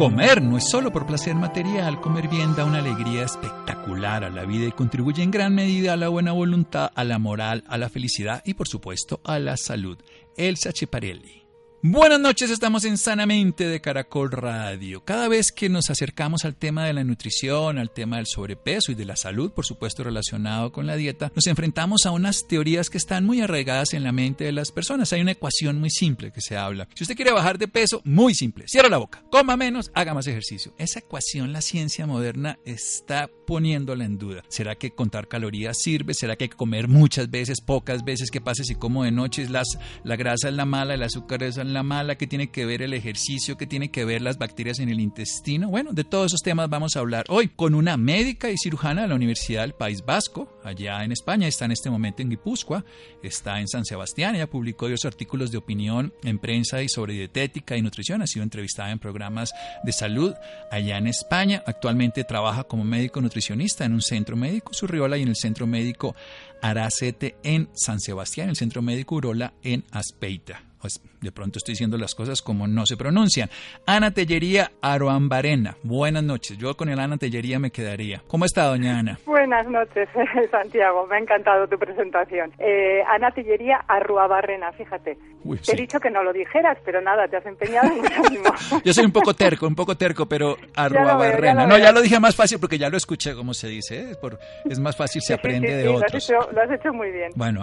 Comer no es solo por placer material, comer bien da una alegría espectacular a la vida y contribuye en gran medida a la buena voluntad, a la moral, a la felicidad y por supuesto a la salud. Elsa Chiparelli. Buenas noches, estamos en Sanamente de Caracol Radio. Cada vez que nos acercamos al tema de la nutrición, al tema del sobrepeso y de la salud, por supuesto relacionado con la dieta, nos enfrentamos a unas teorías que están muy arraigadas en la mente de las personas. Hay una ecuación muy simple que se habla. Si usted quiere bajar de peso, muy simple, cierra la boca, coma menos, haga más ejercicio. Esa ecuación la ciencia moderna está poniéndola en duda. ¿Será que contar calorías sirve? ¿Será que que comer muchas veces, pocas veces? ¿Qué pasa si como de noche? Las, la grasa es la mala, el azúcar es la mala, ¿qué tiene que ver el ejercicio? ¿Qué tiene que ver las bacterias en el intestino? Bueno, de todos esos temas vamos a hablar hoy con una médica y cirujana de la Universidad del País Vasco, allá en España, está en este momento en Guipúzcoa, está en San Sebastián, ella publicó diversos artículos de opinión en prensa y sobre dietética y nutrición, ha sido entrevistada en programas de salud allá en España, actualmente trabaja como médico nutricionista en un centro médico Surriola y en el centro médico Aracete en San Sebastián, el centro médico Urola en Aspeita. Pues de pronto estoy diciendo las cosas como no se pronuncian. Ana Tellería Aroambarena. Buenas noches. Yo con el Ana Tellería me quedaría. ¿Cómo está, doña Ana? Buenas noches, Santiago. Me ha encantado tu presentación. Eh, Ana Tellería Arruabarrena, fíjate. Te he dicho que no lo dijeras, pero nada, te has empeñado muchísimo. Yo soy un poco terco, un poco terco, pero Arruabarrena. no, ya lo dije más fácil porque ya lo escuché como se dice. ¿eh? Por, es más fácil, se aprende de otros. Lo has, hecho, lo has, hecho, muy bien. Bueno,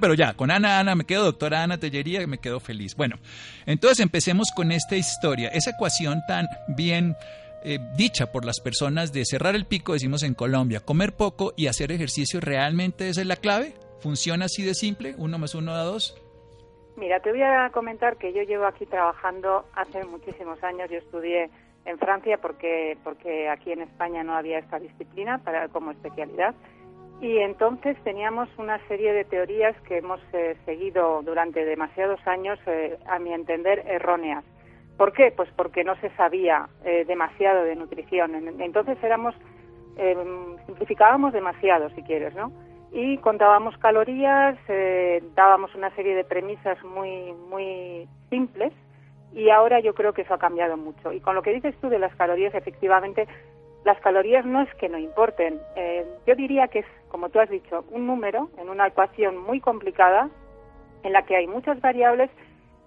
pero ya, con Ana, Ana, me quedo, doctora Ana Tellería, me quedo feliz. Bueno, entonces empecemos con esta historia, esa ecuación tan bien eh, dicha por las personas de cerrar el pico, decimos en Colombia, comer poco y hacer ejercicio, ¿realmente esa es la clave? ¿Funciona así de simple? ¿Uno más uno da dos? Mira, te voy a comentar que yo llevo aquí trabajando hace muchísimos años. Yo estudié en Francia porque, porque aquí en España no había esta disciplina para, como especialidad. Y entonces teníamos una serie de teorías que hemos eh, seguido durante demasiados años, eh, a mi entender, erróneas. ¿Por qué? Pues porque no se sabía eh, demasiado de nutrición. Entonces éramos, simplificábamos demasiado, si quieres, ¿no? Y contábamos calorías, dábamos una serie de premisas muy, muy simples y ahora yo creo que eso ha cambiado mucho. Y con lo que dices tú de las calorías, efectivamente, las calorías no es que no importen. Eh, yo diría que es, como tú has dicho, un número en una ecuación muy complicada en la que hay muchas variables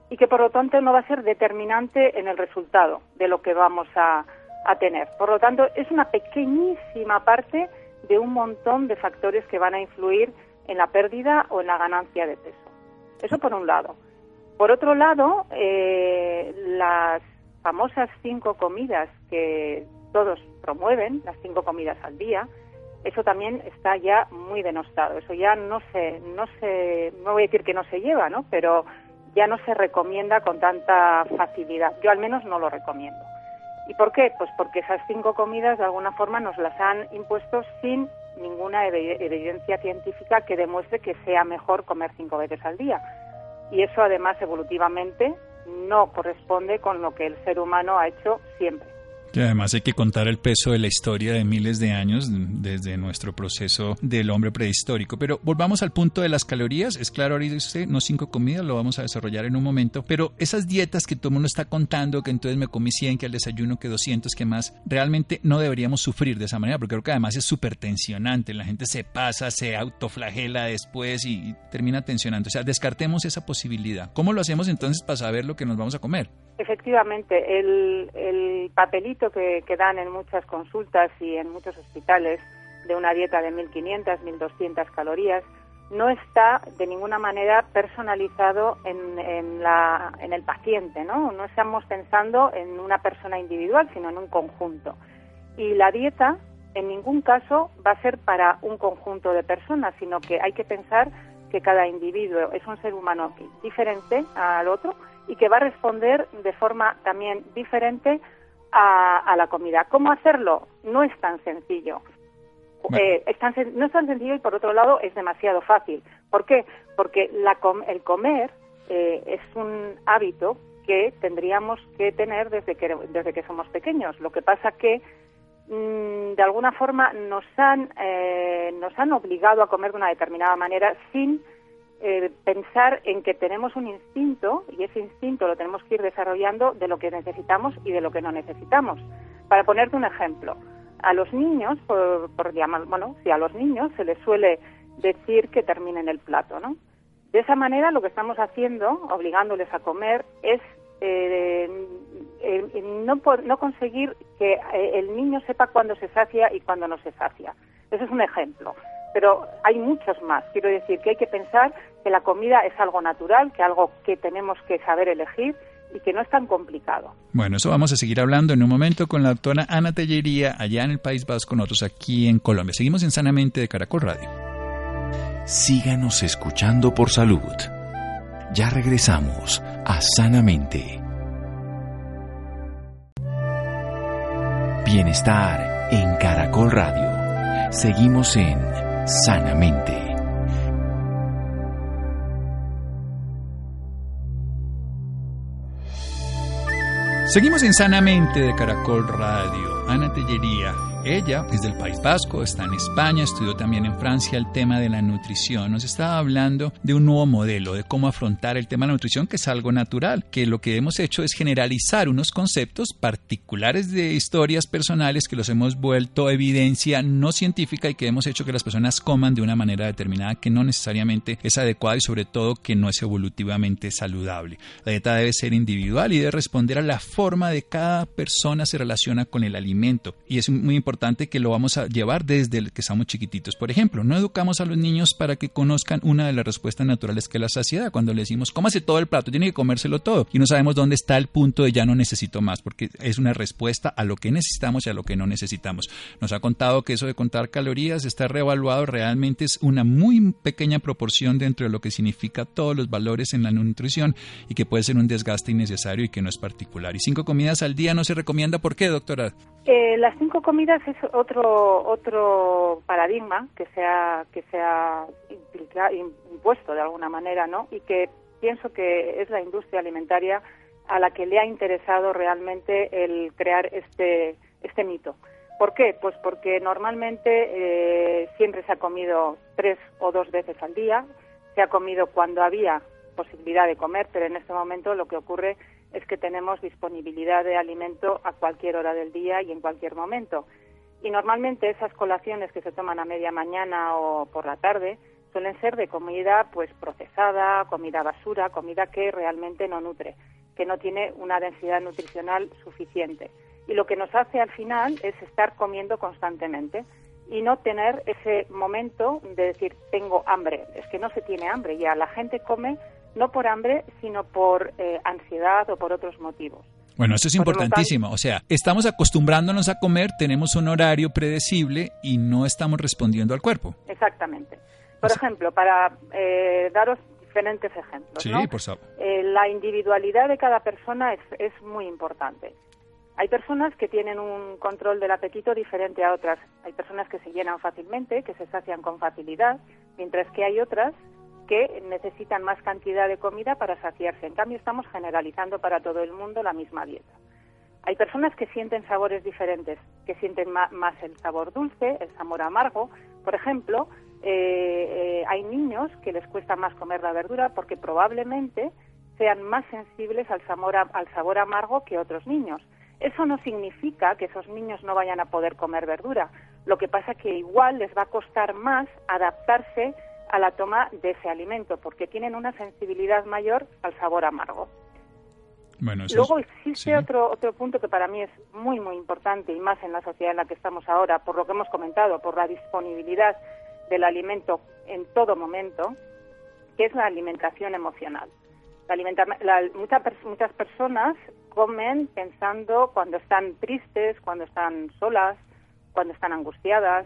y que por lo tanto no va a ser determinante en el resultado de lo que vamos a, a tener. Por lo tanto, es una pequeñísima parte de un montón de factores que van a influir en la pérdida o en la ganancia de peso. Eso por un lado. Por otro lado, eh, las famosas cinco comidas que todos promueven, las cinco comidas al día, eso también está ya muy denostado. Eso ya no se, no se, no voy a decir que no se lleva, ¿no? Pero ya no se recomienda con tanta facilidad. Yo al menos no lo recomiendo. ¿Y por qué? Pues porque esas cinco comidas de alguna forma nos las han impuesto sin ninguna evidencia científica que demuestre que sea mejor comer cinco veces al día. Y eso además evolutivamente no corresponde con lo que el ser humano ha hecho siempre. Además hay que contar el peso de la historia de miles de años desde nuestro proceso del hombre prehistórico. Pero volvamos al punto de las calorías. Es claro, ahorita usted, no cinco comidas, lo vamos a desarrollar en un momento. Pero esas dietas que todo el mundo está contando, que entonces me comí 100, que al desayuno, que 200, que más, realmente no deberíamos sufrir de esa manera, porque creo que además es súper tensionante. La gente se pasa, se autoflagela después y, termina tensionando. O sea, descartemos esa posibilidad. ¿Cómo lo hacemos entonces para saber lo que nos vamos a comer? Efectivamente, el papelito que, dan en muchas consultas y en muchos hospitales de una dieta de 1.500, 1.200 calorías, no está de ninguna manera personalizado en, en el paciente, ¿no? No estamos pensando en una persona individual, sino en un conjunto. Y la dieta en ningún caso va a ser para un conjunto de personas, sino que hay que pensar que cada individuo es un ser humano diferente al otro y que va a responder de forma también diferente a, la comida. ¿Cómo hacerlo? No es tan sencillo. Eh, no es tan sencillo y por otro lado es demasiado fácil. ¿Por qué? Porque el comer eh, es un hábito que tendríamos que tener desde que, desde que somos pequeños. Lo que pasa que mm, de alguna forma nos han, eh, nos han obligado a comer de una determinada manera sin eh, pensar en que tenemos un instinto y ese instinto lo tenemos que ir desarrollando de lo que necesitamos y de lo que no necesitamos. Para ponerte un ejemplo, a los niños, por, por llamar, bueno, si a los niños se les suele decir que terminen el plato, ¿no? De esa manera lo que estamos haciendo, obligándoles a comer, es eh, no, no conseguir que eh, el niño sepa cuándo se sacia y cuándo no se sacia. Ese es un ejemplo pero hay muchos más. Quiero decir que hay que pensar que la comida es algo natural, que algo que tenemos que saber elegir y que no es tan complicado. Bueno, eso vamos a seguir hablando en un momento con la doctora Ana Tellería allá en el País Vasco, nosotros aquí en Colombia. Seguimos en Sanamente de Caracol Radio. Síganos escuchando por salud. Ya regresamos a Sanamente. Bienestar en Caracol Radio. Seguimos en sanamente. Seguimos en Sanamente de Caracol Radio. Ana Tellería ella es del País Vasco, está en España, estudió también en Francia el tema de la nutrición. Nos estaba hablando de un nuevo modelo, de cómo afrontar el tema de la nutrición, que es algo natural, que lo que hemos hecho es generalizar unos conceptos particulares de historias personales que los hemos vuelto evidencia no científica y que hemos hecho que las personas coman de una manera determinada que no necesariamente es adecuada y sobre todo que no es evolutivamente saludable. La dieta debe ser individual y debe responder a la forma de cada persona se relaciona con el alimento. Y es muy importante que lo vamos a llevar desde que estamos chiquititos. Por ejemplo, no educamos a los niños para que conozcan una de las respuestas naturales que es la saciedad. Cuando le decimos, cómase todo el plato, tiene que comérselo todo. Y no sabemos dónde está el punto de ya no necesito más, porque es una respuesta a lo que necesitamos y a lo que no necesitamos. Nos ha contado que eso de contar calorías está reevaluado, realmente es una muy pequeña proporción dentro de lo que significa todos los valores en la nutrición y que puede ser un desgaste innecesario y que no es particular. Y cinco comidas al día no se recomienda. ¿Por qué, doctora? Eh, las cinco comidas es otro otro paradigma que se ha que impuesto de alguna manera, ¿no? Y que pienso que es la industria alimentaria a la que le ha interesado realmente el crear este este mito. ¿Por qué? Pues porque normalmente eh, siempre se ha comido tres o dos veces al día, se ha comido cuando había posibilidad de comer, pero en este momento lo que ocurre es que tenemos disponibilidad de alimento a cualquier hora del día y en cualquier momento. Y normalmente esas colaciones que se toman a media mañana o por la tarde suelen ser de comida pues procesada, comida basura, comida que realmente no nutre, que no tiene una densidad nutricional suficiente. Y lo que nos hace al final es estar comiendo constantemente y no tener ese momento de decir tengo hambre. Es que no se tiene hambre, ya la gente come no por hambre, sino por eh, ansiedad o por otros motivos. Bueno, eso es importantísimo. O sea, estamos acostumbrándonos a comer, tenemos un horario predecible y no estamos respondiendo al cuerpo. Exactamente. Por ejemplo, para eh, daros diferentes ejemplos. Sí, por favor. Eh, la individualidad de cada persona es, es muy importante. Hay personas que tienen un control del apetito diferente a otras. Hay personas que se llenan fácilmente, que se sacian con facilidad, mientras que hay otras que necesitan más cantidad de comida para saciarse. En cambio, estamos generalizando para todo el mundo la misma dieta. Hay personas que sienten sabores diferentes, que sienten más el sabor dulce, el sabor amargo. Por ejemplo, eh, eh, hay niños que les cuesta más comer la verdura porque probablemente sean más sensibles al sabor, al sabor amargo que otros niños. Eso no significa que esos niños no vayan a poder comer verdura. Lo que pasa es que igual les va a costar más adaptarse a la toma de ese alimento, porque tienen una sensibilidad mayor al sabor amargo. Luego existe otro, otro punto que para mí es muy, muy importante y más en la sociedad en la que estamos ahora, por lo que hemos comentado, por la disponibilidad del alimento en todo momento, que es la alimentación emocional. muchas, muchas personas comen pensando cuando están tristes, cuando están solas, cuando están angustiadas,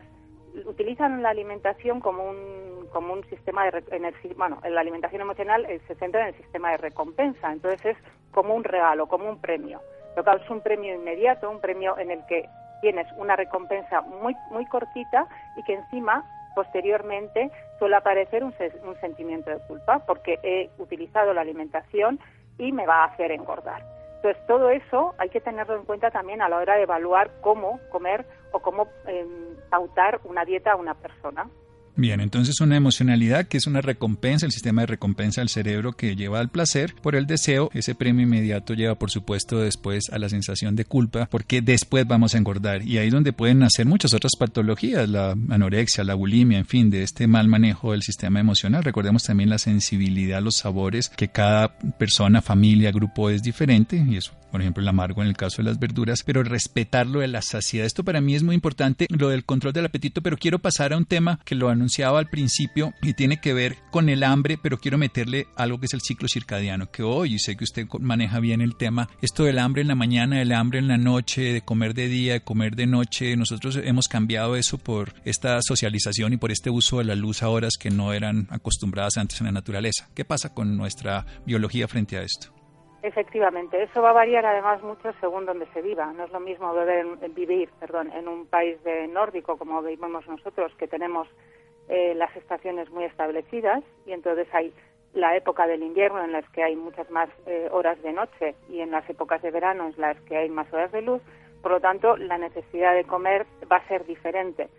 utilizan la alimentación como un, como un sistema de, en el, bueno, la alimentación emocional eh, se centra en el sistema de recompensa, entonces es como un regalo, como un premio. Lo que es un premio inmediato, un premio en el que tienes una recompensa muy, muy cortita y que encima posteriormente suele aparecer un sentimiento de culpa porque he utilizado la alimentación y me va a hacer engordar. Entonces, todo eso hay que tenerlo en cuenta también a la hora de evaluar cómo comer o cómo eh, pautar una dieta a una persona. Bien, entonces una emocionalidad que es una recompensa, el sistema de recompensa del cerebro que lleva al placer por el deseo, ese premio inmediato lleva por supuesto después a la sensación de culpa porque después vamos a engordar y ahí es donde pueden nacer muchas otras patologías, la anorexia, la bulimia, en fin, de este mal manejo del sistema emocional. Recordemos también la sensibilidad a los sabores que cada persona, familia, grupo es diferente y eso por ejemplo el amargo en el caso de las verduras, pero respetar lo de la saciedad. Esto para mí es muy importante, lo del control del apetito, pero quiero pasar a un tema que lo al principio y tiene que ver con el hambre, pero quiero meterle algo que es el ciclo circadiano, que hoy sé que usted maneja bien el tema, esto del hambre en la mañana, el hambre en la noche, de comer de día, de comer de noche, nosotros hemos cambiado eso por esta socialización y por este uso de la luz a horas que no eran acostumbradas antes en la naturaleza. ¿Qué pasa con nuestra biología frente a esto? Efectivamente, eso va a variar además mucho según donde se viva. No es lo mismo vivir perdón, en un país de nórdico como vivimos nosotros, que tenemos eh, las estaciones muy establecidas y entonces hay la época del invierno en las que hay muchas más eh, horas de noche y en las épocas de verano en las que hay más horas de luz. Por lo tanto, la necesidad de comer va a ser diferente.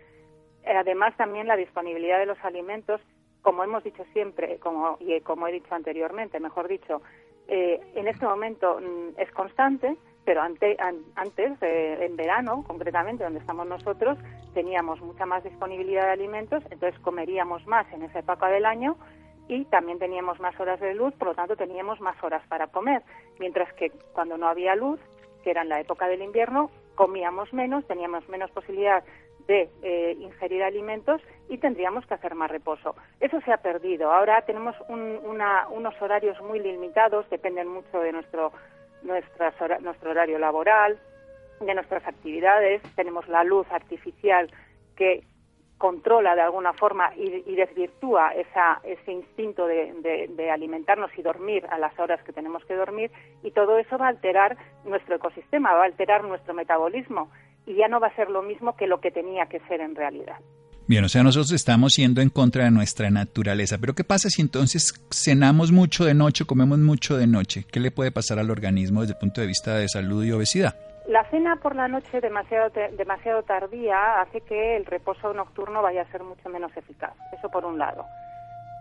Además, también la disponibilidad de los alimentos, como hemos dicho siempre, como, y como he dicho anteriormente, mejor dicho, eh, en este momento mm, es constante, pero antes, en verano, concretamente, donde estamos nosotros, teníamos mucha más disponibilidad de alimentos, entonces comeríamos más en esa época del año y también teníamos más horas de luz, por lo tanto teníamos más horas para comer, mientras que cuando no había luz, que era en la época del invierno, comíamos menos, teníamos menos posibilidad de eh, ingerir alimentos y tendríamos que hacer más reposo. Eso se ha perdido. Ahora tenemos unos horarios muy limitados, dependen mucho de nuestro, nuestro horario laboral, de nuestras actividades. Tenemos la luz artificial que controla de alguna forma y, desvirtúa esa, ese instinto de, de, alimentarnos y dormir a las horas que tenemos que dormir y todo eso va a alterar nuestro ecosistema, va a alterar nuestro metabolismo y ya no va a ser lo mismo que lo que tenía que ser en realidad. Bien, o sea, nosotros estamos yendo en contra de nuestra naturaleza, pero ¿qué pasa si entonces cenamos mucho de noche, comemos mucho de noche? ¿Qué le puede pasar al organismo desde el punto de vista de salud y obesidad? La cena por la noche demasiado, demasiado tardía hace que el reposo nocturno vaya a ser mucho menos eficaz. Eso por un lado.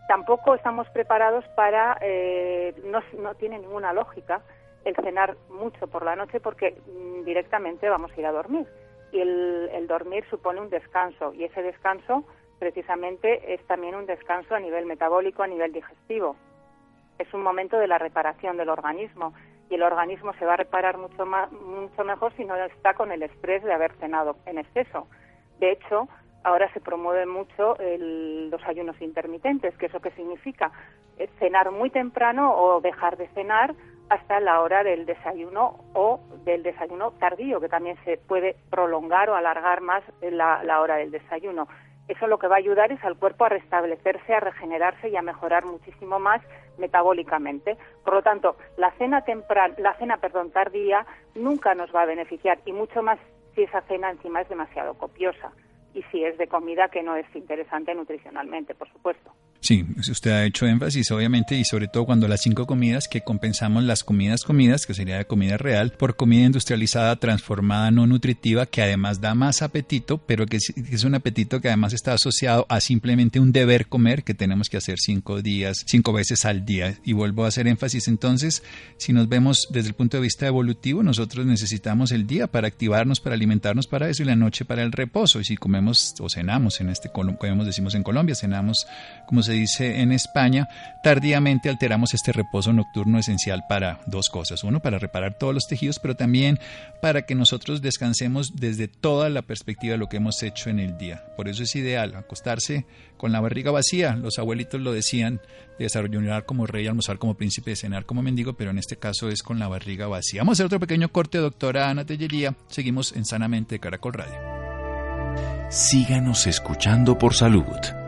Tampoco estamos preparados para, eh, no, no tiene ninguna lógica el cenar mucho por la noche porque mm, directamente vamos a ir a dormir. Y el, dormir supone un descanso y ese descanso precisamente es también un descanso a nivel metabólico, a nivel digestivo. Es un momento de la reparación del organismo y el organismo se va a reparar mucho, más, mucho mejor si no está con el estrés de haber cenado en exceso. De hecho, ahora se promueve mucho los ayunos intermitentes, que eso qué significa cenar muy temprano o dejar de cenar hasta la hora del desayuno o del desayuno tardío, que también se puede prolongar o alargar más la, la hora del desayuno. Eso lo que va a ayudar es al cuerpo a restablecerse, a regenerarse y a mejorar muchísimo más metabólicamente. Por lo tanto, la cena temprana, la cena, perdón, tardía nunca nos va a beneficiar y mucho más si esa cena encima es demasiado copiosa y si es de comida que no es interesante nutricionalmente, por supuesto. Sí, usted ha hecho énfasis, obviamente, y sobre todo cuando las cinco comidas que compensamos las comidas comidas, que sería de comida real, por comida industrializada, transformada, no nutritiva, que además da más apetito, pero que es un apetito que además está asociado a simplemente un deber comer que tenemos que hacer cinco días, cinco veces al día. Y vuelvo a hacer énfasis, entonces, si nos vemos desde el punto de vista evolutivo, nosotros necesitamos el día para activarnos, para alimentarnos para eso y la noche para el reposo. Y si comemos o cenamos, en este, como decimos en Colombia, cenamos como se dice en España, tardíamente alteramos este reposo nocturno esencial para dos cosas. Uno, para reparar todos los tejidos, pero también para que nosotros descansemos desde toda la perspectiva de lo que hemos hecho en el día. Por eso es ideal acostarse con la barriga vacía. Los abuelitos lo decían, desarrollar como rey, almorzar como príncipe, cenar como mendigo, pero en este caso es con la barriga vacía. Vamos a hacer otro pequeño corte, doctora Ana Tellería. Seguimos en Sanamente Caracol Radio. Síganos escuchando por salud.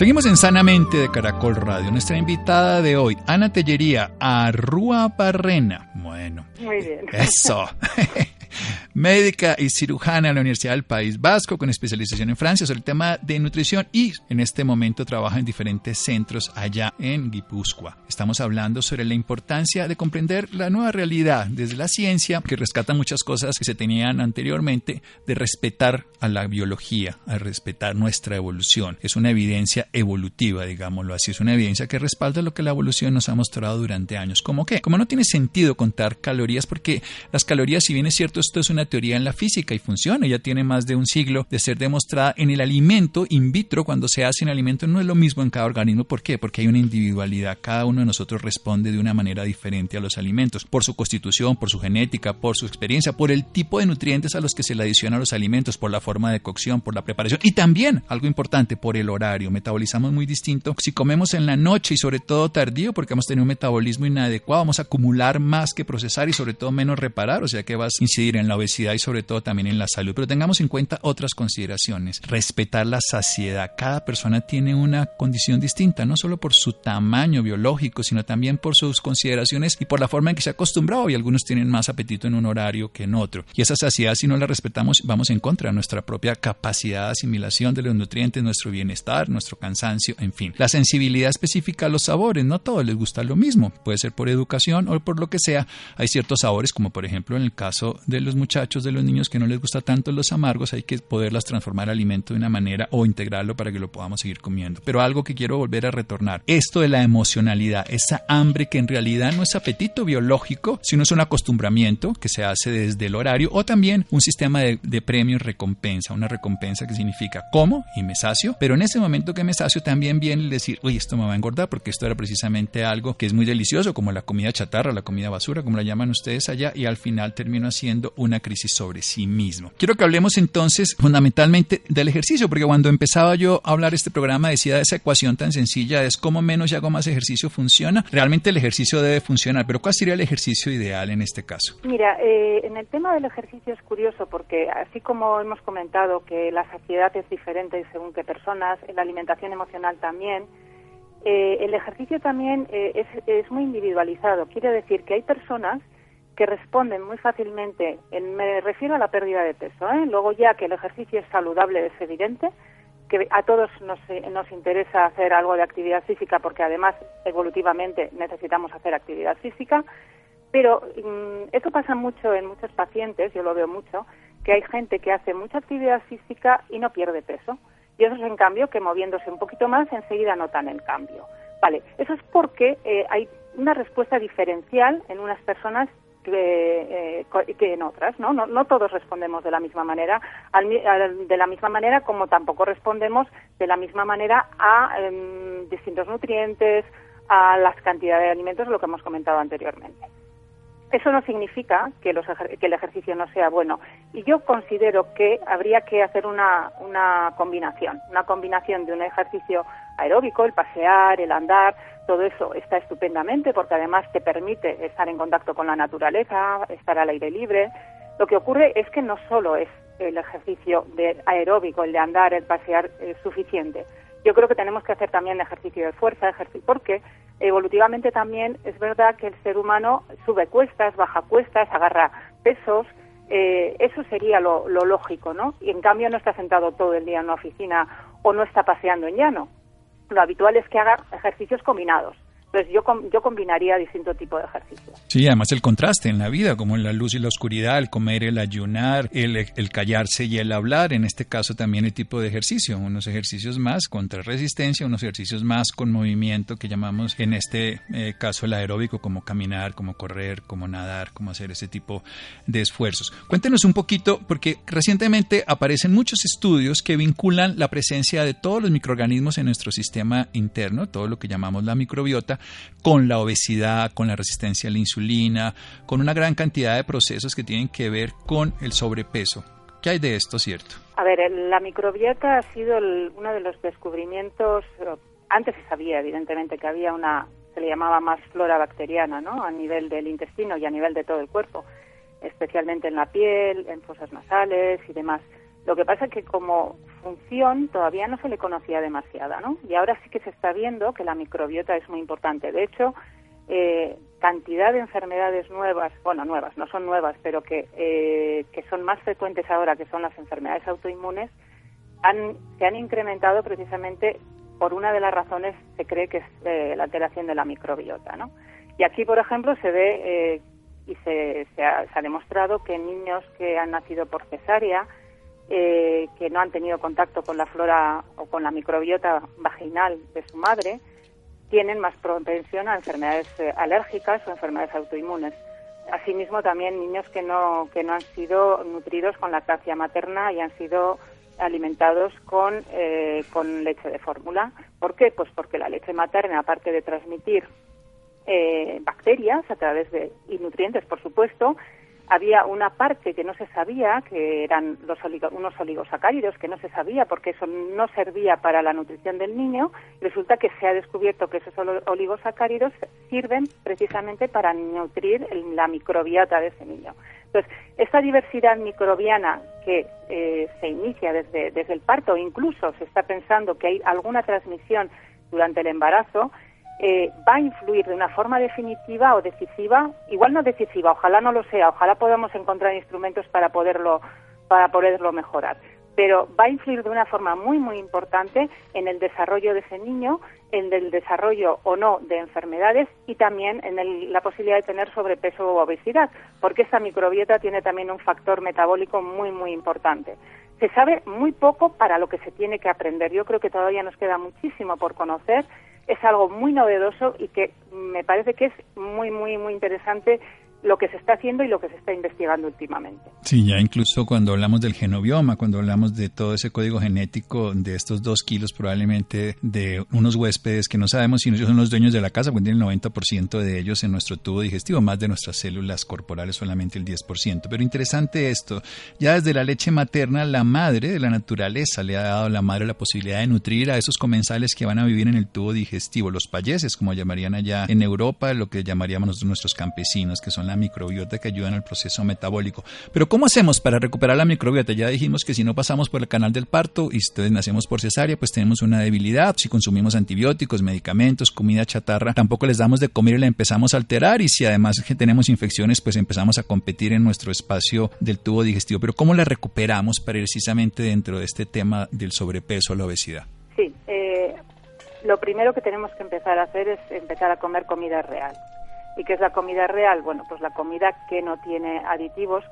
Seguimos en Sanamente de Caracol Radio. Nuestra invitada de hoy, Ana Tellería, Arrua Barrena. Bueno. Muy bien. Eso. médica y cirujana en la Universidad del País Vasco con especialización en Francia sobre el tema de nutrición y en este momento trabaja en diferentes centros allá en Guipúzcoa. Estamos hablando sobre la importancia de comprender la nueva realidad desde la ciencia que rescata muchas cosas que se tenían anteriormente de respetar a la biología, a respetar nuestra evolución. Es una evidencia evolutiva, digámoslo así, es una evidencia que respalda lo que la evolución nos ha mostrado durante años. ¿Cómo qué? Como no tiene sentido contar calorías porque las calorías, si bien es cierto, esto es una teoría en la física y funciona, ya tiene más de un siglo de ser demostrada en el alimento in vitro, cuando se hace en alimento no es lo mismo en cada organismo. ¿Por qué? Porque hay una individualidad, cada uno de nosotros responde de una manera diferente a los alimentos, por su constitución, por su genética, por su experiencia, por el tipo de nutrientes a los que se le adiciona a los alimentos, por la forma de cocción, por la preparación y también, algo importante, por el horario. Metabolizamos muy distinto. Si comemos en la noche y sobre todo tardío, porque hemos tenido un metabolismo inadecuado, vamos a acumular más que procesar y sobre todo menos reparar, o sea que vas a incidir en la obesidad y sobre todo también en la salud. Pero tengamos en cuenta otras consideraciones. Respetar la saciedad. Cada persona tiene una condición distinta, no solo por su tamaño biológico, sino también por sus consideraciones y por la forma en que se ha acostumbrado. Y algunos tienen más apetito en un horario que en otro. Y esa saciedad, si no la respetamos, vamos en contra de nuestra propia capacidad de asimilación de los nutrientes, nuestro bienestar, nuestro cansancio, en fin. La sensibilidad específica a los sabores, no a todos les gusta lo mismo. Puede ser por educación o por lo que sea. Hay ciertos sabores, como por ejemplo en el caso de los muchachos, de los niños que no les gusta tanto los amargos, hay que poderlas transformar en alimento de una manera o integrarlo para que lo podamos seguir comiendo. Pero algo que quiero volver a retornar, esto de la emocionalidad, esa hambre que en realidad no es apetito biológico, sino es un acostumbramiento que se hace desde el horario o también un sistema de, de premio y recompensa, una recompensa que significa como y me sacio, pero en ese momento que me sacio también viene el decir, uy, esto me va a engordar porque esto era precisamente algo que es muy delicioso, como la comida chatarra, la comida basura, como la llaman ustedes allá, y al final termino haciendo una crisis sobre sí mismo. Quiero que hablemos entonces fundamentalmente del ejercicio, porque cuando empezaba yo a hablar este programa decía de esa ecuación tan sencilla, es cómo menos y hago más ejercicio funciona. Realmente el ejercicio debe funcionar, pero ¿cuál sería el ejercicio ideal en este caso? Mira, eh, en el tema del ejercicio es curioso porque así como hemos comentado que la saciedad es diferente según qué personas, la alimentación emocional también, eh, el ejercicio también eh, es, es muy individualizado. Quiere decir que hay personas que responden muy fácilmente, en, me refiero a la pérdida de peso, ¿eh? luego ya que el ejercicio es saludable es evidente, que a todos nos, nos interesa hacer algo de actividad física porque además evolutivamente necesitamos hacer actividad física, pero mmm, eso pasa mucho en muchos pacientes, yo lo veo mucho, que hay gente que hace mucha actividad física y no pierde peso, y otros en cambio que moviéndose un poquito más enseguida notan el cambio. Vale, eso es porque eh, hay una respuesta diferencial en unas personas que, eh, que, en otras, ¿no? ¿no? ¿no? todos respondemos de la misma manera, al, de la misma manera como tampoco respondemos de la misma manera a eh, distintos nutrientes, a las cantidades de alimentos, lo que hemos comentado anteriormente. Eso no significa que, los, que, el ejercicio no sea bueno. Y yo considero que habría que hacer una, una combinación, una combinación de un ejercicio aeróbico, el pasear, el andar, todo eso está estupendamente porque además te permite estar en contacto con la naturaleza, estar al aire libre. Lo que ocurre es que no solo es el ejercicio aeróbico, el de andar, el pasear, suficiente. Yo creo que tenemos que hacer también ejercicio de fuerza, ejercicio, porque evolutivamente también es verdad que el ser humano sube cuestas, baja cuestas, agarra pesos, eh, eso sería lo, lo, lógico, ¿no? Y en cambio no está sentado todo el día en una oficina o no está paseando en llano. Lo habitual es que haga ejercicios combinados. Entonces yo, yo combinaría distinto tipo de ejercicios. Sí, además el contraste en la vida, como en la luz y la oscuridad, el comer, el ayunar, el, el callarse y el hablar, en este caso también el tipo de ejercicio, unos ejercicios más contra resistencia, unos ejercicios más con movimiento que llamamos en este eh, caso el aeróbico, como caminar, como correr, como nadar, como hacer ese tipo de esfuerzos. Cuéntenos un poquito, porque recientemente aparecen muchos estudios que vinculan la presencia de todos los microorganismos en nuestro sistema interno, todo lo que llamamos la microbiota, con la obesidad, con la resistencia a la insulina, con una gran cantidad de procesos que tienen que ver con el sobrepeso. ¿Qué hay de esto, cierto? A ver, la microbiota ha sido uno de los descubrimientos, antes se sabía evidentemente que había una, se le llamaba más flora bacteriana, ¿no? A nivel del intestino y a nivel de todo el cuerpo, especialmente en la piel, en fosas nasales y demás. Lo que pasa es que como función todavía no se le conocía demasiada, ¿no? Y ahora sí que se está viendo que la microbiota es muy importante. De hecho, eh, cantidad de enfermedades nuevas, bueno, nuevas, no son nuevas, pero que, eh, que son más frecuentes ahora, que son las enfermedades autoinmunes, han, se han incrementado precisamente por una de las razones, se cree que es eh, la alteración de la microbiota, ¿no? Y aquí, por ejemplo, se ve eh, y se, se, ha, se, ha, demostrado que niños que han nacido por cesárea, que no han tenido contacto con la flora o con la microbiota vaginal de su madre, tienen más propensión a enfermedades eh, alérgicas o enfermedades autoinmunes. Asimismo, también niños que no, que no han sido nutridos con lactancia materna y han sido alimentados con, eh, con leche de fórmula. ¿Por qué? Pues porque la leche materna, aparte de transmitir eh, bacterias a través de, y nutrientes, por supuesto, había una parte que no se sabía, que eran los unos oligosacáridos, que no se sabía porque eso no servía para la nutrición del niño. Resulta que se ha descubierto que esos oligosacáridos sirven precisamente para nutrir la microbiota de ese niño. Entonces, esta diversidad microbiana que eh, se inicia desde, desde el parto, incluso se está pensando que hay alguna transmisión durante el embarazo, eh, va a influir de una forma definitiva o decisiva, igual no decisiva, ojalá no lo sea, ojalá podamos encontrar instrumentos para poderlo, para poderlo mejorar, pero va a influir de una forma muy, muy importante en el desarrollo de ese niño, en el desarrollo o no de enfermedades y también en la posibilidad de tener sobrepeso o obesidad, porque esta microbiota tiene también un factor metabólico muy, muy importante. Se sabe muy poco para lo que se tiene que aprender. Yo creo que todavía nos queda muchísimo por conocer es algo muy novedoso y que me parece que es muy, muy, muy interesante lo que se está haciendo y lo que se está investigando últimamente. Sí, ya incluso cuando hablamos del genobioma, cuando hablamos de todo ese código genético de estos dos kilos probablemente de unos huéspedes que no sabemos si ellos son los dueños de la casa, porque tienen el 90% de ellos en nuestro tubo digestivo, más de nuestras células corporales solamente el 10%. Pero interesante esto, ya desde la leche materna, la madre de la naturaleza le ha dado a la madre la posibilidad de nutrir a esos comensales que van a vivir en el tubo digestivo, los payeses, como llamarían allá en Europa, lo que llamaríamos nosotros nuestros campesinos, que son microbiota que ayuda en el proceso metabólico. Pero ¿cómo hacemos para recuperar la microbiota? Ya dijimos que si no pasamos por el canal del parto y ustedes nacemos por cesárea, pues tenemos una debilidad. Si consumimos antibióticos, medicamentos, comida chatarra, tampoco les damos de comer y la empezamos a alterar. Y si además que tenemos infecciones, pues empezamos a competir en nuestro espacio del tubo digestivo. Pero ¿cómo la recuperamos precisamente dentro de este tema del sobrepeso la obesidad? Sí, eh, lo primero que tenemos que empezar a hacer es empezar a comer comida real. ¿Y qué es la comida real? Bueno, pues la comida que no tiene aditivos.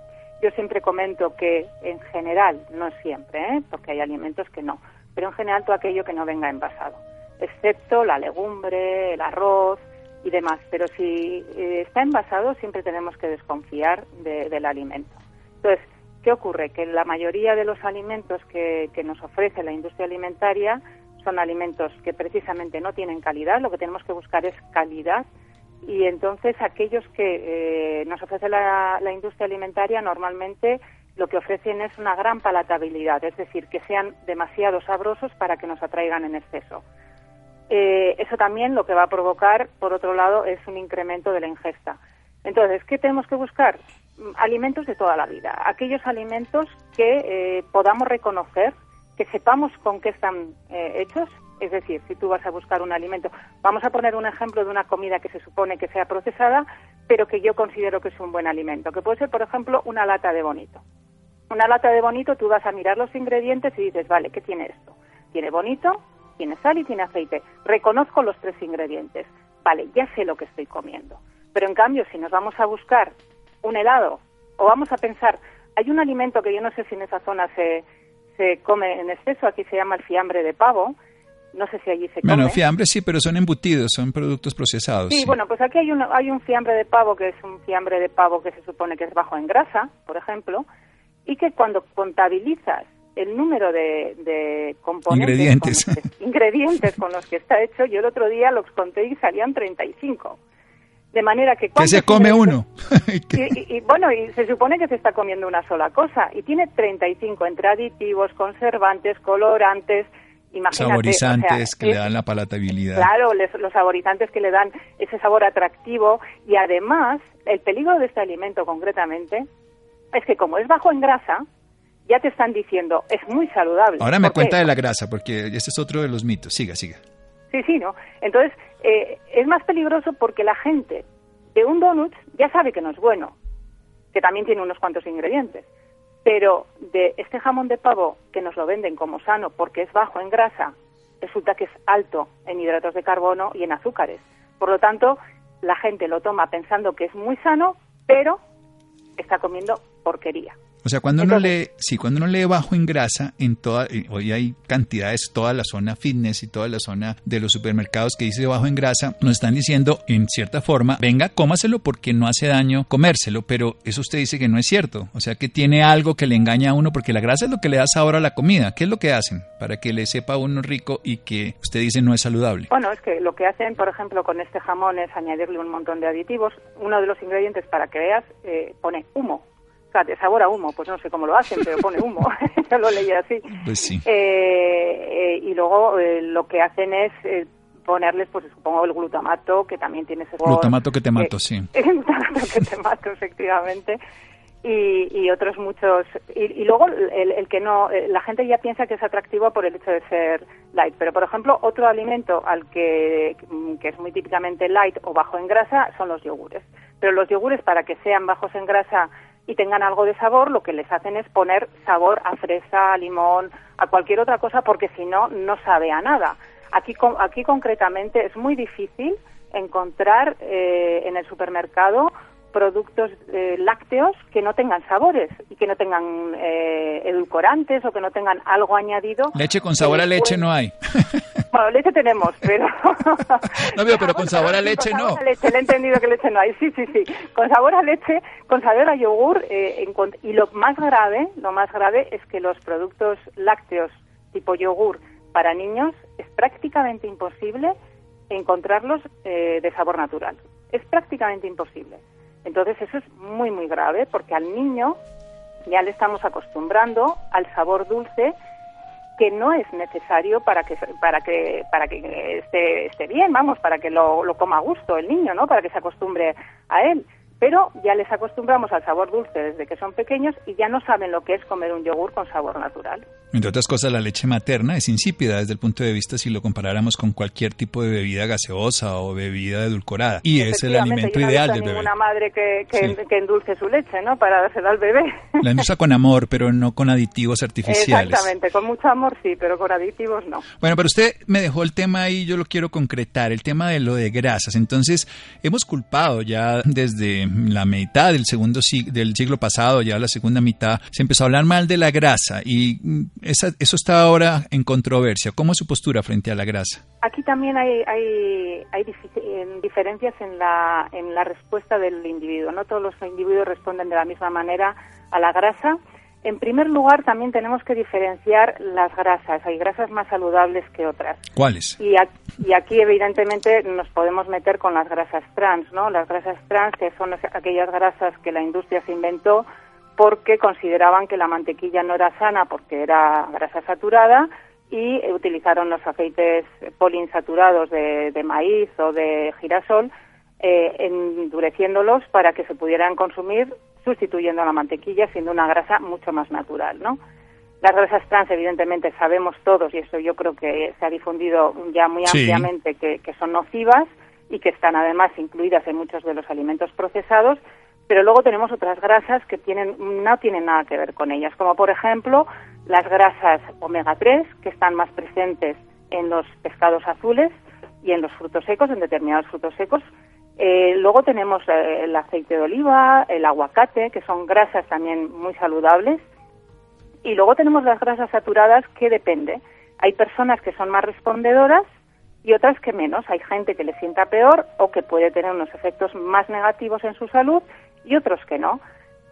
Yo siempre comento que en general, no siempre, ¿eh? porque hay alimentos que no, pero en general todo aquello que no venga envasado, excepto la legumbre, el arroz y demás. Pero si eh, está envasado, siempre tenemos que desconfiar del alimento. Entonces, ¿qué ocurre? Que la mayoría de los alimentos que, que nos ofrece la industria alimentaria son alimentos que precisamente no tienen calidad. Lo que tenemos que buscar es calidad y entonces aquellos que eh, nos ofrece la, industria alimentaria normalmente lo que ofrecen es una gran palatabilidad, es decir, que sean demasiado sabrosos para que nos atraigan en exceso. Eh, eso también lo que va a provocar, por otro lado, es un incremento de la ingesta. Entonces, ¿qué tenemos que buscar? Mm, alimentos de toda la vida, aquellos alimentos que eh, podamos reconocer, que sepamos con qué están hechos es decir, si tú vas a buscar un alimento, vamos a poner un ejemplo de una comida que se supone que sea procesada, pero que yo considero que es un buen alimento, que puede ser, por ejemplo, una lata de bonito. Una lata de bonito, tú vas a mirar los ingredientes y dices, vale, ¿qué tiene esto? Tiene bonito, tiene sal y tiene aceite. Reconozco los tres ingredientes. Vale, ya sé lo que estoy comiendo. Pero en cambio, si nos vamos a buscar un helado o vamos a pensar, hay un alimento que yo no sé si en esa zona se, se come en exceso, aquí se llama el fiambre de pavo, no sé si allí se come. Bueno, fiambre sí, pero son embutidos, son productos procesados. Sí, bueno, pues aquí hay un, hay un fiambre de pavo que es un fiambre de pavo que se supone que es bajo en grasa, por ejemplo, y que cuando contabilizas el número de, componentes, ingredientes. Con los que, ingredientes con los que está hecho. Yo el otro día los conté y salían 35. De manera que... ¿Qué se come uno? y, bueno, y se supone que se está comiendo una sola cosa. Y tiene 35 entre aditivos, conservantes, colorantes, Imagínate, saborizantes que le dan la palatabilidad. Claro, los saborizantes que le dan ese sabor atractivo y además el peligro de este alimento concretamente es que como es bajo en grasa, ya te están diciendo, es muy saludable. Ahora me cuenta de la grasa, porque ese es otro de los mitos. Siga, siga. Sí, sí, ¿no? Entonces, eh, es más peligroso porque la gente de un donut ya sabe que no es bueno, que también tiene unos cuantos ingredientes. Pero de este jamón de pavo que nos lo venden como sano porque es bajo en grasa, resulta que es alto en hidratos de carbono y en azúcares. Por lo tanto, la gente lo toma pensando que es muy sano, pero está comiendo porquería. O sea, cuando uno lee, sí, cuando uno lee bajo en grasa, en toda, eh, hoy hay cantidades, toda la zona fitness y toda la zona de los supermercados que dice bajo en grasa, nos están diciendo en cierta forma, venga, cómaselo porque no hace daño comérselo, pero eso usted dice que no es cierto. O sea, que tiene algo que le engaña a uno porque la grasa es lo que le da sabor a la comida. ¿Qué es lo que hacen para que le sepa a uno rico y que usted dice no es saludable? Bueno, es que lo que hacen, por ejemplo, con este jamón es añadirle un montón de aditivos. Uno de los ingredientes para que veas eh, pone humo de sabor a humo, pues no sé cómo lo hacen, pero pone humo. Yo lo leí así. Pues sí. Eh, eh, y luego eh, lo que hacen es ponerles, pues supongo, el glutamato, que también tiene ese Glutamato que te mato, sí. glutamato que te mato, efectivamente. Y, y, otros muchos y, luego el, el, que no la gente ya piensa que es atractivo por el hecho de ser light pero por ejemplo otro alimento al que que es muy típicamente light o bajo en grasa son los yogures pero los yogures para que sean bajos en grasa y tengan algo de sabor, lo que les hacen es poner sabor a fresa, a limón, a cualquier otra cosa, porque si no, no sabe a nada. Aquí, aquí concretamente es muy difícil encontrar eh, en el supermercado productos eh, lácteos que no tengan sabores y que no tengan eh, edulcorantes o que no tengan algo añadido. Leche con sabor a leche no hay. Bueno, leche tenemos, pero... no veo, pero con sabor a leche no. leche, le he entendido que leche no hay, sí, sí, sí. Con sabor a leche, con sabor a yogur, eh, y lo más grave, lo más grave es que los productos lácteos tipo yogur para niños es prácticamente imposible encontrarlos de sabor natural. Es prácticamente imposible. Entonces eso es muy, muy grave porque al niño ya le estamos acostumbrando al sabor dulce que no es necesario para que para que para que esté, esté bien, vamos, para que lo, lo coma a gusto el niño, ¿no? Para que se acostumbre a él pero ya les acostumbramos al sabor dulce desde que son pequeños y ya no saben lo que es comer un yogur con sabor natural. Entre otras cosas, la leche materna es insípida desde el punto de vista si lo comparáramos con cualquier tipo de bebida gaseosa o bebida edulcorada. Y es el alimento ideal del bebé. una madre que, que, endulce su leche, ¿no? Para dársela al bebé. La endulza con amor, pero no con aditivos artificiales. Exactamente, con mucho amor sí, pero con aditivos no. Bueno, pero usted me dejó el tema ahí, yo lo quiero concretar, el tema de lo de grasas. Entonces, hemos culpado ya desde la mitad del segundo del siglo pasado, ya la segunda mitad, se empezó a hablar mal de la grasa y mm, esa, eso está ahora en controversia. ¿Cómo es su postura frente a la grasa? Aquí también hay, hay, hay diferencias en la, en la respuesta del individuo. No todos los individuos responden de la misma manera a la grasa en primer lugar, también tenemos que diferenciar las grasas. Hay grasas más saludables que otras. ¿Cuáles? Y, aquí, evidentemente, nos podemos meter con las grasas trans, ¿no? Las grasas trans, que son aquellas grasas que la industria se inventó porque consideraban que la mantequilla no era sana porque era grasa saturada y utilizaron los aceites poliinsaturados de, de maíz o de girasol eh, endureciéndolos para que se pudieran consumir sustituyendo a la mantequilla, siendo una grasa mucho más natural, ¿no? Las grasas trans, evidentemente, sabemos todos, y eso yo creo que se ha difundido ya muy ampliamente, que, son nocivas y que están además incluidas en muchos de los alimentos procesados, pero luego tenemos otras grasas que tienen, no tienen nada que ver con ellas, como por ejemplo las grasas omega 3, que están más presentes en los pescados azules y en los frutos secos, en determinados frutos secos, eh, luego tenemos eh, el aceite de oliva, el aguacate, que son grasas también muy saludables. Y luego tenemos las grasas saturadas, que depende. Hay personas que son más respondedoras y otras que menos. Hay gente que le sienta peor o que puede tener unos efectos más negativos en su salud y otros que no.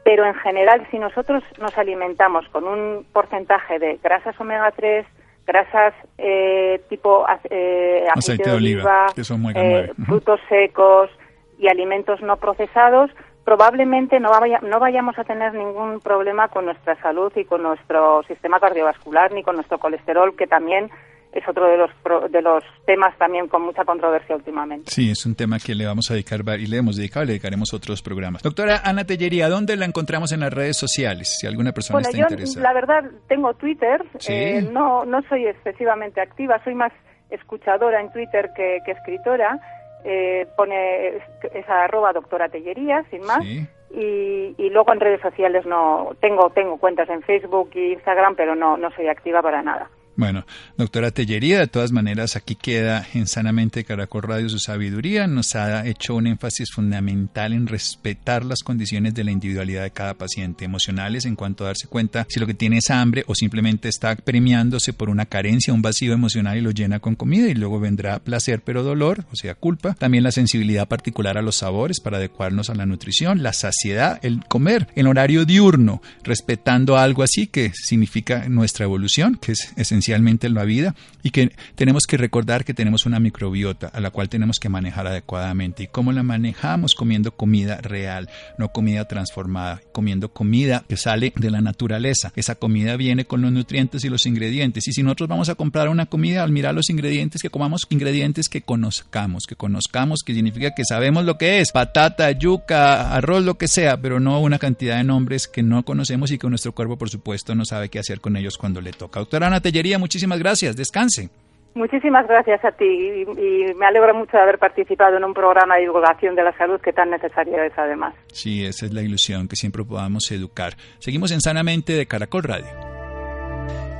pero en general si nosotros nos alimentamos con un porcentaje de grasas omega 3, grasas eh, tipo eh, aceite, de oliva, eh, frutos secos y alimentos no procesados, probablemente no, no vayamos a tener ningún problema con nuestra salud y con nuestro sistema cardiovascular ni con nuestro colesterol, que también es otro de los, de los temas también con mucha controversia últimamente. Sí, es un tema que le vamos a dedicar y le hemos dedicado, le dedicaremos otros programas. Doctora Ana Tellería, ¿dónde la encontramos en las redes sociales? Si alguna persona está interesada. La verdad, tengo Twitter, eh, no, no soy excesivamente activa, soy más escuchadora en Twitter que, que escritora eh, pone esa arroba doctora Tellería, sin más. Y, y, luego en redes sociales no tengo tengo cuentas en Facebook e Instagram, pero no no soy activa para nada. Bueno, doctora Tellería, de todas maneras, aquí queda en Sanamente Caracol Radio su sabiduría. Nos ha hecho un énfasis fundamental en respetar las condiciones de la individualidad de cada paciente, emocionales en cuanto a darse cuenta si lo que tiene es hambre o simplemente está premiándose por una carencia, un vacío emocional y lo llena con comida y luego vendrá placer pero dolor, o sea, culpa. También la sensibilidad particular a los sabores para adecuarnos a la nutrición, la saciedad, el comer, el horario diurno, respetando algo así que significa nuestra evolución, que es esencial en la vida y que tenemos que recordar que tenemos una microbiota a la cual tenemos que manejar adecuadamente. ¿Y cómo la manejamos? Comiendo comida real, no comida transformada, comiendo comida que sale de la naturaleza. Esa comida viene con los nutrientes y los ingredientes. Y si nosotros vamos a comprar una comida, al mirar los ingredientes, que comamos ingredientes que conozcamos, que conozcamos, que significa que sabemos lo que es, patata, yuca, arroz, lo que sea, pero no una cantidad de nombres que no conocemos y que nuestro cuerpo, por supuesto, no sabe qué hacer con ellos cuando le toca. Doctora Ana Tellería, muchísimas gracias. Descanse. Muchísimas gracias a ti y, me alegro mucho de haber participado en un programa de divulgación de la salud que tan necesario es además. Sí, esa es la ilusión, que siempre podamos educar. Seguimos en Sanamente de Caracol Radio.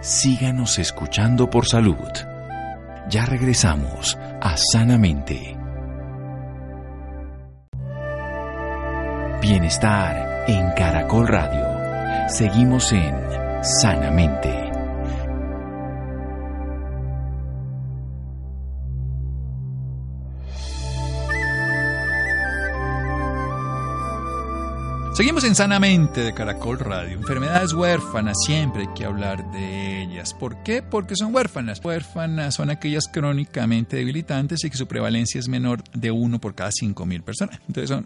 Síganos escuchando por salud. Ya regresamos a Sanamente. Bienestar en Caracol Radio. Seguimos en Sanamente. Seguimos en Sanamente de Caracol Radio. Enfermedades huérfanas, siempre hay que hablar de ellas. ¿Por qué? Porque son huérfanas. Huérfanas son aquellas crónicamente debilitantes y que su prevalencia es menor de uno por cada cinco mil personas. Entonces son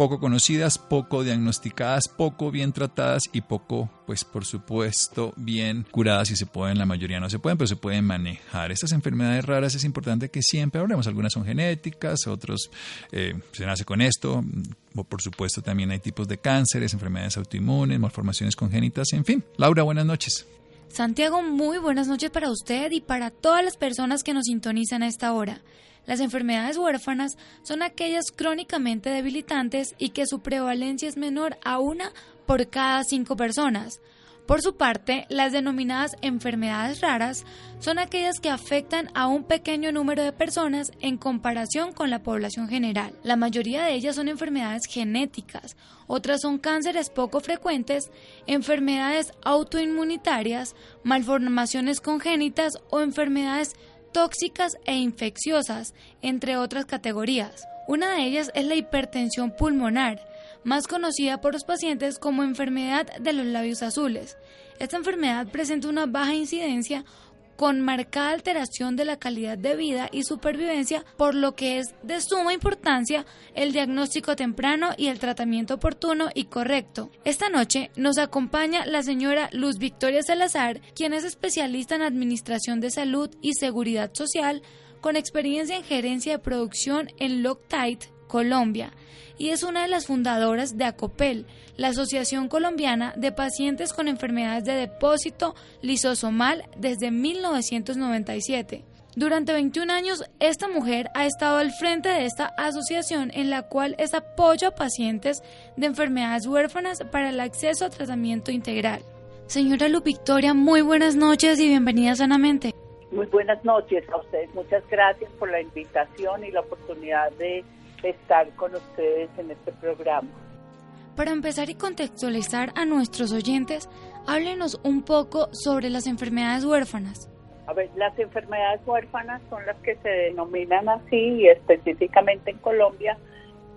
poco conocidas, poco diagnosticadas, poco bien tratadas y poco, pues por supuesto, bien curadas si se pueden. La mayoría no se pueden, pero se pueden manejar. Estas enfermedades raras es importante que siempre hablemos. Algunas son genéticas, otros eh, se nace con esto. Por supuesto, también hay tipos de cánceres, enfermedades autoinmunes, malformaciones congénitas, en fin. Laura, buenas noches. Santiago, muy buenas noches para usted y para todas las personas que nos sintonizan a esta hora. Las enfermedades huérfanas son aquellas crónicamente debilitantes y que su prevalencia es menor a una por cada cinco personas. Por su parte, las denominadas enfermedades raras son aquellas que afectan a un pequeño número de personas en comparación con la población general. La mayoría de ellas son enfermedades genéticas, otras son cánceres poco frecuentes, enfermedades autoinmunitarias, malformaciones congénitas o enfermedades tóxicas e infecciosas, entre otras categorías. Una de ellas es la hipertensión pulmonar, más conocida por los pacientes como enfermedad de los labios azules. Esta enfermedad presenta una baja incidencia con marcada alteración de la calidad de vida y supervivencia, por lo que es de suma importancia el diagnóstico temprano y el tratamiento oportuno y correcto. Esta noche nos acompaña la señora Luz Victoria Salazar, quien es especialista en Administración de Salud y Seguridad Social, con experiencia en gerencia de producción en Loctite, Colombia y es una de las fundadoras de ACOPEL, la Asociación Colombiana de Pacientes con Enfermedades de Depósito Lisosomal desde 1997. Durante 21 años, esta mujer ha estado al frente de esta asociación en la cual es apoyo a pacientes de enfermedades huérfanas para el acceso a tratamiento integral. Señora Lu Victoria, muy buenas noches y bienvenida sanamente. Muy buenas noches a ustedes. Muchas gracias por la invitación y la oportunidad de estar con ustedes en este programa. Para empezar y contextualizar a nuestros oyentes, háblenos un poco sobre las enfermedades huérfanas. A ver, las enfermedades huérfanas son las que se denominan así y específicamente en Colombia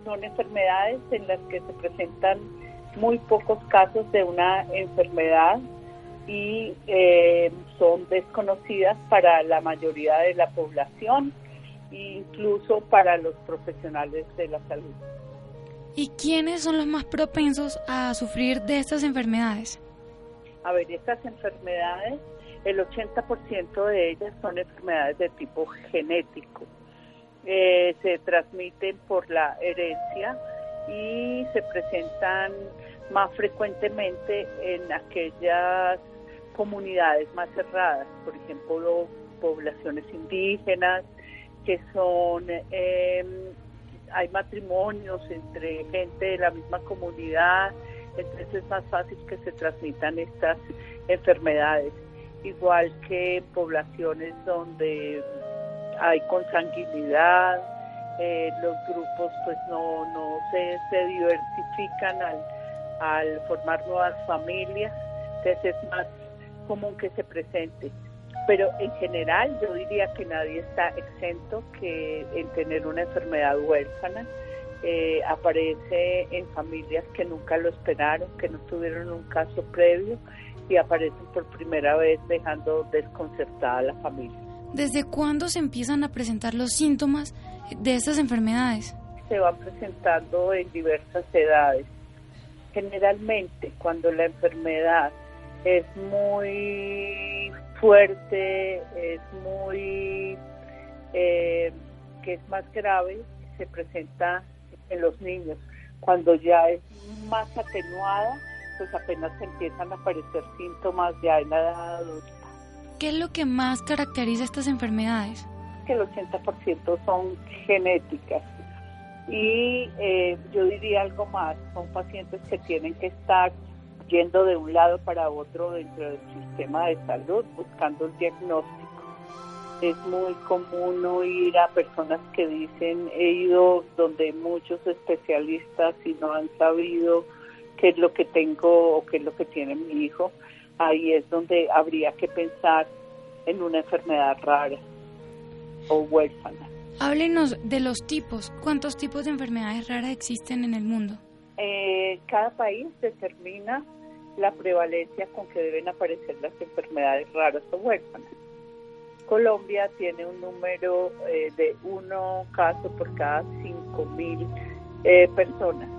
son enfermedades en las que se presentan muy pocos casos de una enfermedad y eh, son desconocidas para la mayoría de la población incluso para los profesionales de la salud. ¿Y quiénes son los más propensos a sufrir de estas enfermedades? A ver, estas enfermedades, el 80% de ellas son enfermedades de tipo genético. Eh, se transmiten por la herencia y se presentan más frecuentemente en aquellas comunidades más cerradas, por ejemplo, poblaciones indígenas, que son, em, hay matrimonios entre gente de la misma comunidad, entonces es más fácil que se transmitan estas enfermedades, igual que poblaciones donde hay consanguinidad, eh, los grupos pues no, no se, se diversifican al formar nuevas familias, entonces es más común que se presente. Pero en general yo diría que nadie está exento que en tener una enfermedad huérfana. Eh, aparece en familias que nunca lo esperaron, que no tuvieron un caso previo y aparecen por primera vez dejando desconcertada a la familia. ¿Desde cuándo se empiezan a presentar los síntomas de estas enfermedades? Se van presentando en diversas edades. Generalmente cuando la enfermedad es muy fuerte, es muy, eh, que es más grave, se presenta en los niños. Cuando ya es más atenuada, pues apenas empiezan a aparecer síntomas ya en la edad adulta. ¿Qué es lo que más caracteriza estas enfermedades? Que el 80% son genéticas. Y eh, yo diría algo más, son pacientes que tienen que estar yendo de un lado para otro dentro del sistema de salud buscando el diagnóstico. Es muy común oír a personas que dicen he ido donde muchos especialistas y no han sabido qué es lo que tengo o qué es lo que tiene mi hijo. Ahí es donde habría que pensar en una enfermedad rara o huérfana. Háblenos de los tipos. ¿Cuántos tipos de enfermedades raras existen en el mundo? Eh, cada país determina la prevalencia con que deben aparecer las enfermedades raras o huérfanas. Colombia tiene un número eh, de uno caso por cada cinco mil eh, personas.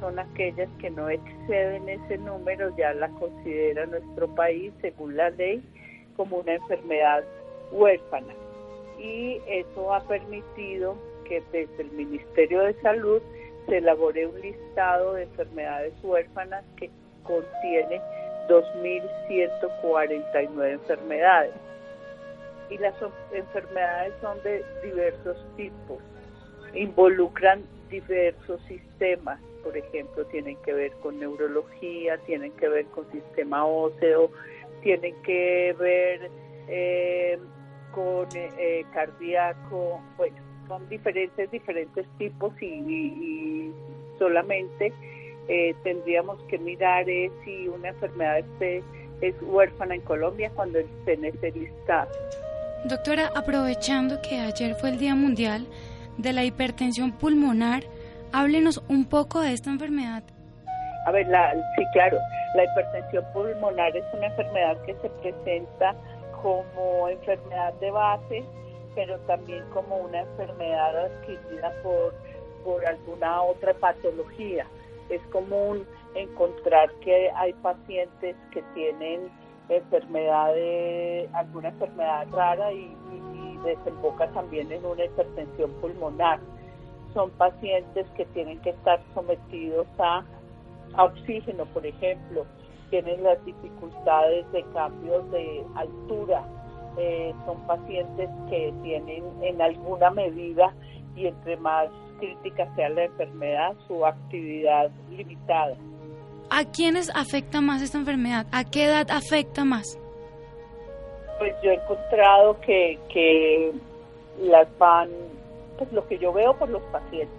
son aquellas que no exceden ese número, ya la considera nuestro país, según la ley, como una enfermedad huérfana. Y eso ha permitido que desde el Ministerio de Salud se elabore un listado de enfermedades huérfanas que contiene 2.149 enfermedades. Y las enfermedades son de diversos tipos, involucran diversos sistemas, por ejemplo, tienen que ver con neurología, tienen que ver con sistema óseo, tienen que ver eh, con eh, cardíaco, bueno, son diferentes, diferentes tipos y, solamente eh, tendríamos que mirar si una enfermedad es, es huérfana en Colombia cuando esté listado. Doctora, aprovechando que ayer fue el Día Mundial de la Hipertensión Pulmonar, háblenos un poco de esta enfermedad. A ver, la, sí, claro, la hipertensión pulmonar es una enfermedad que se presenta como enfermedad de base pero también como una enfermedad adquirida por, por alguna otra patología. Es común encontrar que hay pacientes que tienen enfermedades, alguna enfermedad rara y, desemboca también en una hipertensión pulmonar. Son pacientes que tienen que estar sometidos a, a oxígeno, por ejemplo, tienen las dificultades de cambios de altura, eh, son pacientes que tienen en alguna medida y entre más crítica sea la enfermedad, su actividad limitada. ¿A quiénes afecta más esta enfermedad? ¿A qué edad afecta más? Pues yo he encontrado que, que las van, pues lo que yo veo por los pacientes.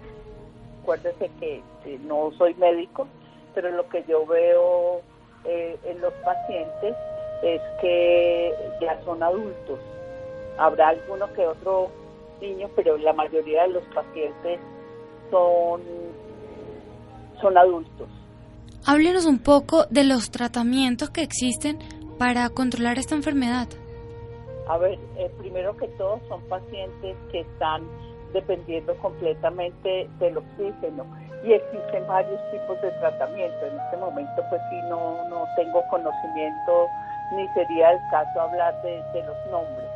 Acuérdense que, no soy médico, pero lo que yo veo eh, en los pacientes es que ya son adultos. Habrá alguno que otro niño, pero la mayoría de los pacientes son, son adultos. Háblenos un poco de los tratamientos que existen para controlar esta enfermedad. A ver, eh, primero que todo son pacientes que están dependiendo completamente del oxígeno y existen varios tipos de tratamiento. En este momento pues sí no, no tengo conocimiento ni sería el caso hablar de, los nombres.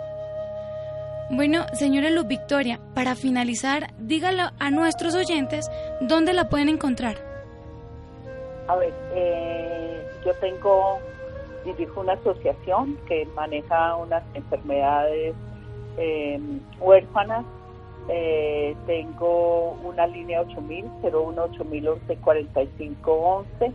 Bueno, señora Luz Victoria, para finalizar, dígalo a nuestros oyentes dónde la pueden encontrar. A ver, eh, yo tengo, dirijo una asociación que maneja unas enfermedades eh, huérfanas eh, tengo una línea 8000, 01 8011 4511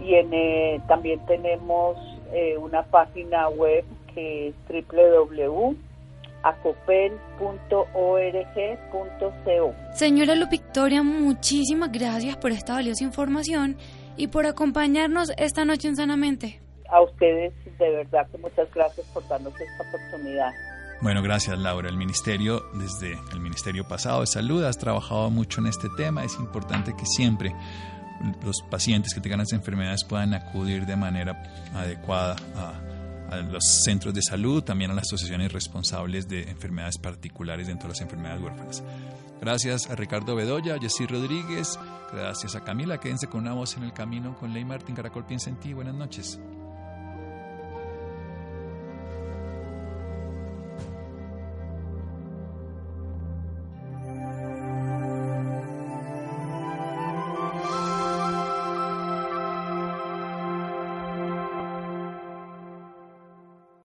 y en, también tenemos eh, una página web que es www.acopel.org.co. Señora Lu Victoria, muchísimas gracias por esta valiosa información y por acompañarnos esta noche en Sanamente. A ustedes, de verdad que muchas gracias por darnos esta oportunidad. Bueno, gracias Laura. El Ministerio, desde el Ministerio pasado de Salud, has trabajado mucho en este tema. Es importante que siempre los pacientes que tengan las enfermedades puedan acudir de manera adecuada a, los centros de salud, también a las asociaciones responsables de enfermedades particulares dentro de las enfermedades huérfanas. Gracias a Ricardo Bedoya, a Jessy Rodríguez, gracias a Camila. Quédense con una voz en el camino con Ley Martín Caracol Piensa en ti. Buenas noches.